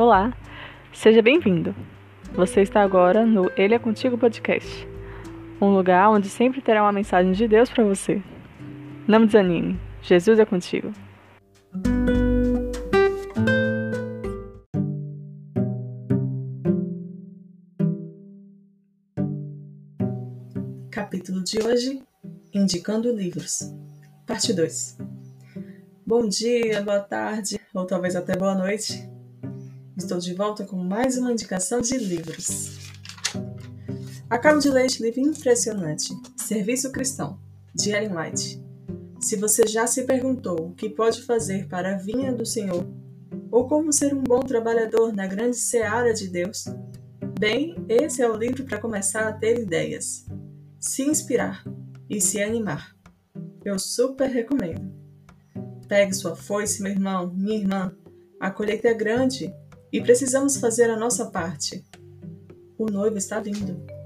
Olá, seja bem-vindo. Você está agora no Ele é Contigo Podcast, um lugar onde sempre terá uma mensagem de Deus para você. Não desanime, Jesus é contigo. Capítulo de hoje: Indicando livros. Parte 2. Bom dia, boa tarde, ou talvez até boa noite. Estou de volta com mais uma indicação de livros. Acabo de ler este livro impressionante, Serviço Cristão, de Ellen White. Se você já se perguntou o que pode fazer para a vinha do Senhor, ou como ser um bom trabalhador na grande seara de Deus, bem, esse é o livro para começar a ter ideias, se inspirar e se animar. Eu super recomendo. Pegue sua foice, meu irmão, minha irmã. A colheita é grande e precisamos fazer a nossa parte. O noivo está vindo.